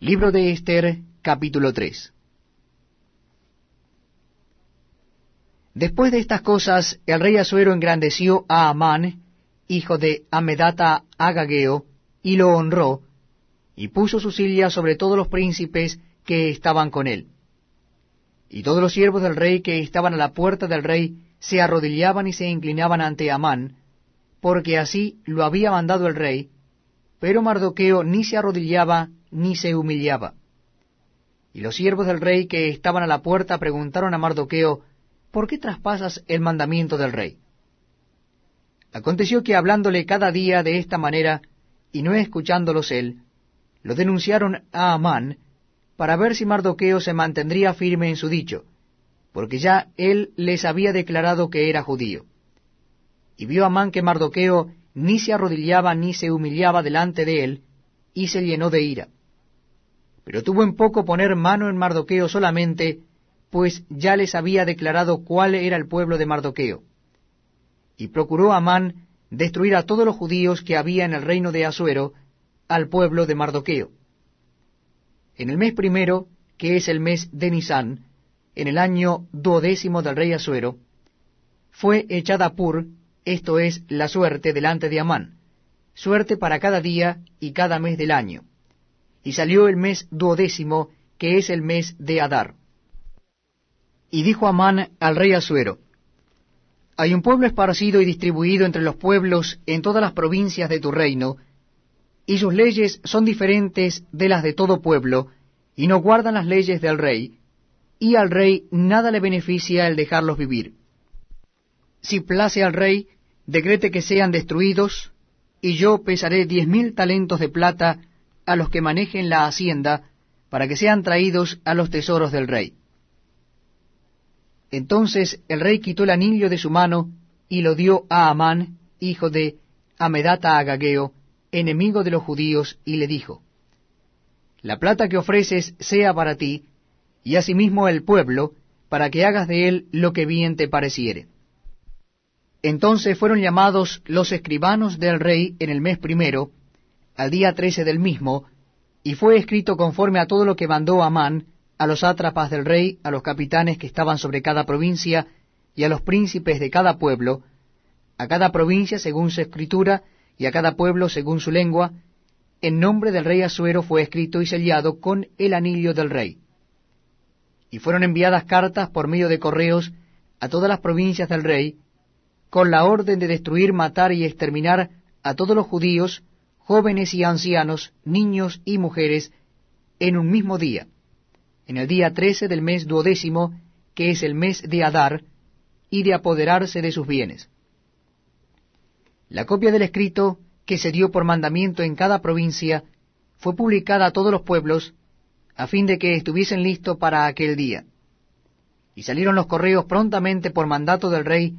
Libro de Esther, capítulo 3. Después de estas cosas, el rey Asuero engrandeció a Amán, hijo de Amedata Agageo, y lo honró, y puso su silla sobre todos los príncipes que estaban con él. Y todos los siervos del rey que estaban a la puerta del rey se arrodillaban y se inclinaban ante Amán, porque así lo había mandado el rey, pero Mardoqueo ni se arrodillaba ni se humillaba. Y los siervos del rey que estaban a la puerta preguntaron a Mardoqueo, ¿por qué traspasas el mandamiento del rey? Aconteció que hablándole cada día de esta manera, y no escuchándolos él, lo denunciaron a Amán, para ver si Mardoqueo se mantendría firme en su dicho, porque ya él les había declarado que era judío. Y vio Amán que Mardoqueo ni se arrodillaba ni se humillaba delante de él, y se llenó de ira. Pero tuvo en poco poner mano en Mardoqueo solamente, pues ya les había declarado cuál era el pueblo de Mardoqueo. Y procuró Amán destruir a todos los judíos que había en el reino de Asuero, al pueblo de Mardoqueo. En el mes primero, que es el mes de Nisán, en el año duodécimo del rey Asuero, fue echada Pur, esto es, la suerte delante de Amán, suerte para cada día y cada mes del año. Y salió el mes duodécimo, que es el mes de Adar. Y dijo Amán al rey Asuero, Hay un pueblo esparcido y distribuido entre los pueblos en todas las provincias de tu reino, y sus leyes son diferentes de las de todo pueblo, y no guardan las leyes del rey, y al rey nada le beneficia el dejarlos vivir. Si place al rey, decrete que sean destruidos, y yo pesaré diez mil talentos de plata a los que manejen la hacienda, para que sean traídos a los tesoros del rey. Entonces el rey quitó el anillo de su mano y lo dio a Amán, hijo de Amedata Agageo, enemigo de los judíos, y le dijo, La plata que ofreces sea para ti, y asimismo el pueblo, para que hagas de él lo que bien te pareciere. Entonces fueron llamados los escribanos del rey en el mes primero, al día trece del mismo, y fue escrito conforme a todo lo que mandó Amán, a los sátrapas del rey, a los capitanes que estaban sobre cada provincia, y a los príncipes de cada pueblo, a cada provincia según su escritura, y a cada pueblo según su lengua, en nombre del rey Asuero fue escrito y sellado con el anillo del rey. Y fueron enviadas cartas por medio de correos a todas las provincias del rey, con la orden de destruir, matar y exterminar a todos los judíos, jóvenes y ancianos, niños y mujeres, en un mismo día en el día trece del mes duodécimo, que es el mes de Adar, y de apoderarse de sus bienes. La copia del escrito, que se dio por mandamiento en cada provincia, fue publicada a todos los pueblos, a fin de que estuviesen listos para aquel día. Y salieron los correos prontamente por mandato del rey